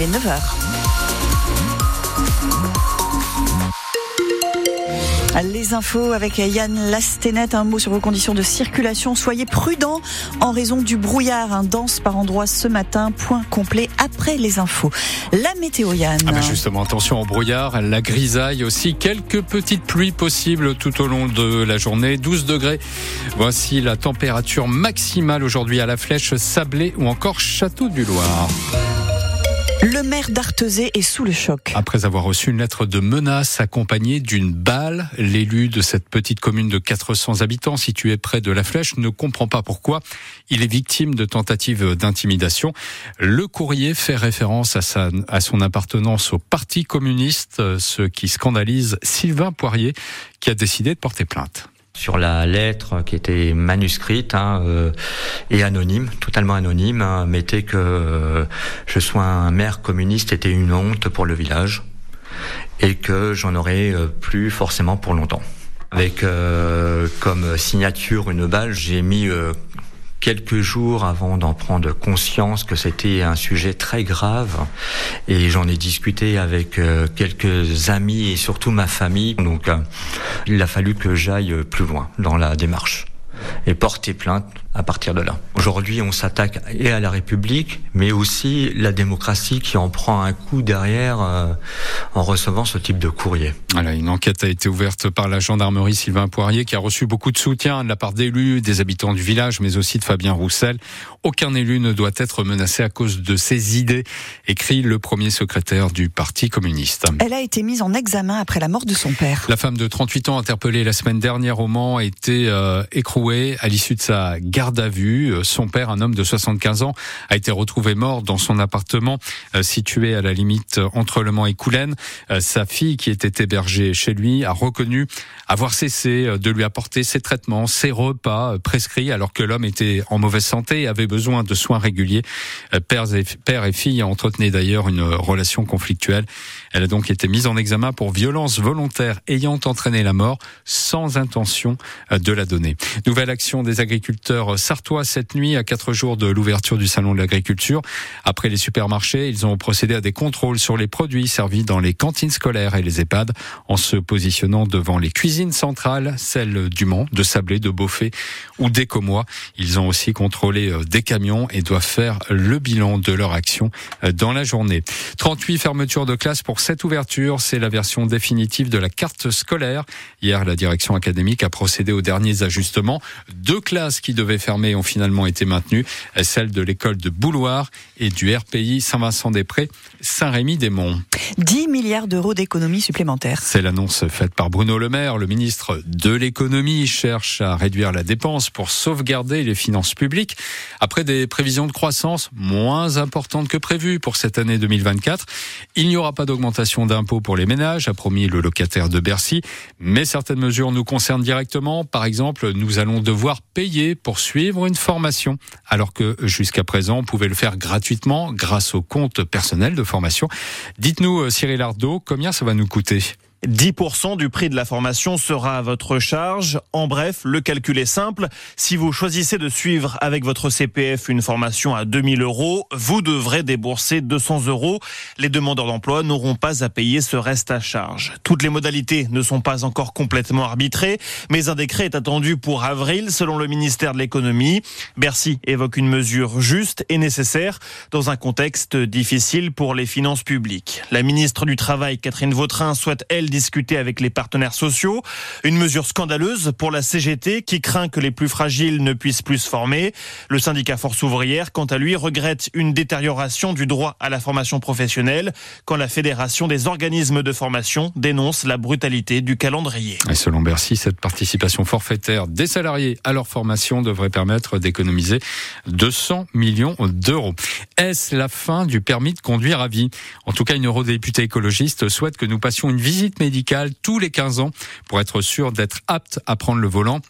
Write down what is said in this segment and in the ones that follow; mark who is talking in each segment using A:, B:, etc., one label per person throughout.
A: il est 9h. Les infos avec Yann Lastenet. Un mot sur vos conditions de circulation. Soyez prudents en raison du brouillard. Un dense par endroits ce matin. Point complet après les infos. La météo, Yann.
B: Ah ben justement, attention au brouillard, la grisaille aussi. Quelques petites pluies possibles tout au long de la journée. 12 degrés. Voici la température maximale aujourd'hui à la Flèche, Sablé ou encore Château du Loir.
A: Le maire d'Artezé est sous le choc.
B: Après avoir reçu une lettre de menace accompagnée d'une balle, l'élu de cette petite commune de 400 habitants située près de la Flèche ne comprend pas pourquoi il est victime de tentatives d'intimidation. Le courrier fait référence à, son appartenance au Parti communiste, ce qui scandalise Sylvain Poirier qui a décidé de porter plainte
C: sur la lettre qui était manuscrite hein, euh, et anonyme, totalement anonyme, hein, mettait que euh, je sois un maire communiste était une honte pour le village et que j'en aurais euh, plus forcément pour longtemps. Avec comme signature une balle, j'ai mis quelques jours avant d'en prendre conscience que c'était un sujet très grave. Et j'en ai discuté avec euh, quelques amis et surtout ma famille. Donc euh, il a fallu que j'aille plus loin dans la démarche et porter plainte à partir de là. Aujourd'hui, on s'attaque et à la République, mais aussi la démocratie qui en prend un coup derrière euh, en recevant ce type de courrier.
B: Voilà, une enquête a été ouverte par la gendarmerie Sylvain Poirier qui a reçu beaucoup de soutien de la part d'élus, des habitants du village, mais aussi de Fabien Roussel. Aucun élu ne doit être menacé à cause de ses idées, écrit le premier secrétaire du Parti communiste.
A: Elle a été mise en examen après la mort de son père.
B: La femme de 38 ans interpellée la semaine dernière au Mans a été euh, écrouée à l'issue de sa garde garde à vue. Euh, son père, un homme de 75 ans, a été retrouvé mort dans son appartement euh, situé à la limite entre Le Mans et Coulennes. Euh, sa fille, qui était hébergée chez lui, a reconnu avoir cessé de lui apporter ses traitements, ses repas prescrits, alors que l'homme était en mauvaise santé et avait besoin de soins réguliers. Père et, père et fille entretenaient d'ailleurs une relation conflictuelle. Elle a donc été mise en examen pour violence volontaire ayant entraîné la mort sans intention de la donner. Nouvelle action des agriculteurs sartois cette nuit à quatre jours de l'ouverture du salon de l'agriculture. Après les supermarchés, ils ont procédé à des contrôles sur les produits servis dans les cantines scolaires et les EHPAD en se positionnant devant les cuisines centrales, celles du Mans, de Sablé, de Beaufait ou d'Écomois. Ils ont aussi contrôlé euh, des camions et doivent faire le bilan de leur action euh, dans la journée. 38 fermetures de classes pour cette ouverture. C'est la version définitive de la carte scolaire. Hier, la direction académique a procédé aux derniers ajustements. Deux classes qui devaient fermées ont finalement été maintenues, celles de l'école de Bouloir et du RPI Saint-Vincent-des-Prés, Saint-Rémy-des-Monts.
A: 10 milliards d'euros d'économies supplémentaires.
B: C'est l'annonce faite par Bruno Le Maire. Le ministre de l'économie cherche à réduire la dépense pour sauvegarder les finances publiques. Après des prévisions de croissance moins importantes que prévues pour cette année 2024, il n'y aura pas d'augmentation d'impôts pour les ménages, a promis le locataire de Bercy. Mais certaines mesures nous concernent directement. Par exemple, nous allons devoir payer pour suivre une formation, alors que jusqu'à présent, on pouvait le faire gratuitement grâce au compte personnel de formation. Dites-nous, euh, Cyril Ardo, combien ça va nous coûter?
D: 10% du prix de la formation sera à votre charge. En bref, le calcul est simple. Si vous choisissez de suivre avec votre CPF une formation à 2000 euros, vous devrez débourser 200 euros. Les demandeurs d'emploi n'auront pas à payer ce reste à charge. Toutes les modalités ne sont pas encore complètement arbitrées, mais un décret est attendu pour avril selon le ministère de l'économie. Bercy évoque une mesure juste et nécessaire dans un contexte difficile pour les finances publiques. La ministre du Travail, Catherine Vautrin, souhaite, elle, discuter avec les partenaires sociaux. Une mesure scandaleuse pour la CGT qui craint que les plus fragiles ne puissent plus se former. Le syndicat Force ouvrière, quant à lui, regrette une détérioration du droit à la formation professionnelle quand la Fédération des organismes de formation dénonce la brutalité du calendrier.
B: Selon Bercy, cette participation forfaitaire des salariés à leur formation devrait permettre d'économiser 200 millions d'euros. Est-ce la fin du permis de conduire à vie? En tout cas, une eurodéputée écologiste souhaite que nous passions une visite médicale tous les 15 ans pour être sûr d'être apte à prendre le volant.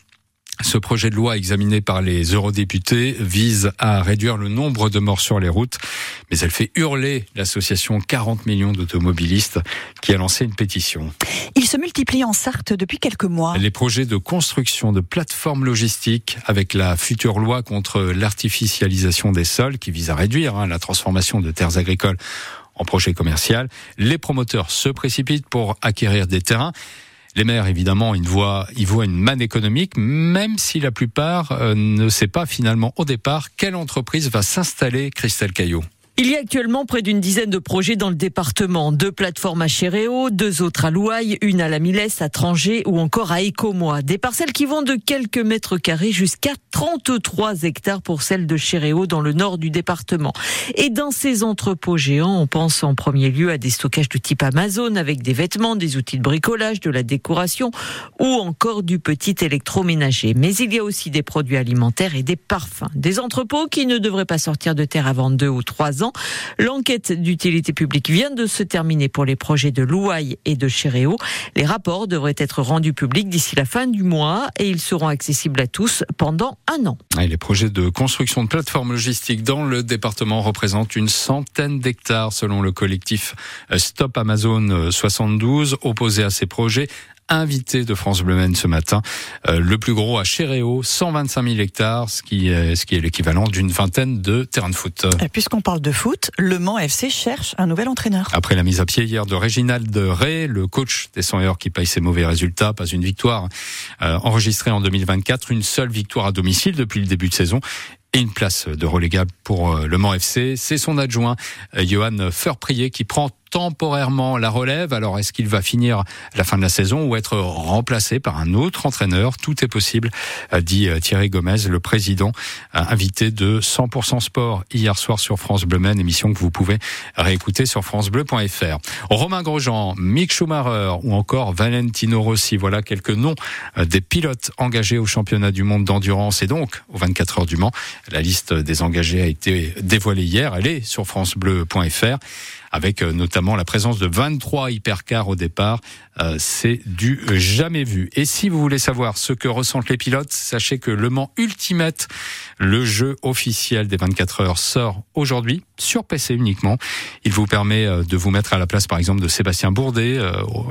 B: Ce projet de loi examiné par les eurodéputés vise à réduire le nombre de morts sur les routes, mais elle fait hurler l'association 40 millions d'automobilistes qui a lancé une pétition.
A: Il se multiplie en Sarthe depuis quelques mois.
B: Les projets de construction de plateformes logistiques avec la future loi contre l'artificialisation des sols qui vise à réduire hein, la transformation de terres agricoles en projet commercial. Les promoteurs se précipitent pour acquérir des terrains. Les maires, évidemment, ils voient, une manne économique, même si la plupart euh, ne sait pas finalement au départ quelle entreprise va s'installer, Christelle Caillot.
E: Il y a actuellement près d'une dizaine de projets dans le département. Deux plateformes à Chéréo, deux autres à Louaille, une à la Milesse, à Trangé ou encore à Écomois. Des parcelles qui vont de quelques mètres carrés jusqu'à 33 hectares pour celles de Chéréo dans le nord du département. Et dans ces entrepôts géants, on pense en premier lieu à des stockages de type Amazon avec des vêtements, des outils de bricolage, de la décoration ou encore du petit électroménager. Mais il y a aussi des produits alimentaires et des parfums. Des entrepôts qui ne devraient pas sortir de terre avant deux ou trois ans L'enquête d'utilité publique vient de se terminer pour les projets de Louaille et de Chéréo. Les rapports devraient être rendus publics d'ici la fin du mois et ils seront accessibles à tous pendant un an.
B: les projets de construction de plateformes logistiques dans le département représentent une centaine d'hectares selon le collectif Stop Amazon 72 opposé à ces projets invité de France Bleu Maine ce matin. Euh, le plus gros à Chéréo, 125 000 hectares, ce qui est, ce qui est l'équivalent d'une vingtaine de terrains de foot.
A: Puisqu'on parle de foot, Le Mans FC cherche un nouvel entraîneur.
B: Après la mise à pied hier de Réginald Ray, le coach des 100 heures qui paye ses mauvais résultats, pas une victoire euh, enregistrée en 2024, une seule victoire à domicile depuis le début de saison et une place de relégable pour euh, Le Mans FC. C'est son adjoint, Johan Feurprier, qui prend temporairement la relève. Alors est-ce qu'il va finir la fin de la saison ou être remplacé par un autre entraîneur? Tout est possible, dit euh, Thierry Gomez, le président euh, invité de 100% Sport hier soir sur France Bleu Maine, émission que vous pouvez réécouter sur francebleu.fr. Romain Grosjean, Mick Schumacher ou encore Valentino Rossi, voilà quelques noms euh, des pilotes engagés au championnat du monde d'endurance et donc aux 24 heures du Mans. La liste des engagés a été dévoilée hier, elle est sur francebleu.fr avec euh, notamment la présence de 23 hypercars au départ. Euh, c'est du jamais vu. Et si vous voulez savoir ce que ressentent les pilotes, sachez que Le Mans Ultimate, le jeu officiel des 24 heures, sort aujourd'hui sur PC uniquement. Il vous permet euh, de vous mettre à la place, par exemple, de Sébastien Bourdet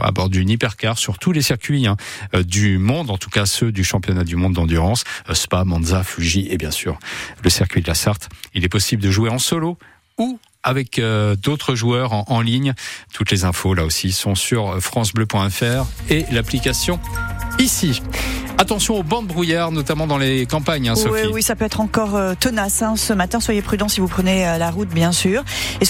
B: à bord d'une hypercar sur tous les circuits hein, du monde, en tout cas ceux du championnat du monde d'endurance, Spa, Monza, Fuji et bien sûr le circuit de la Sarthe. Il est possible de jouer en solo ou avec euh, d'autres joueurs en, en, ligne. Toutes les infos là aussi sont sur francebleu.fr et l'application ici. Attention aux bandes brouillard, notamment dans les campagnes, hein, Sophie.
A: Oui, oui, ça peut être encore euh, tenace hein, ce matin. Soyez prudents si vous prenez euh, la route, bien sûr. Et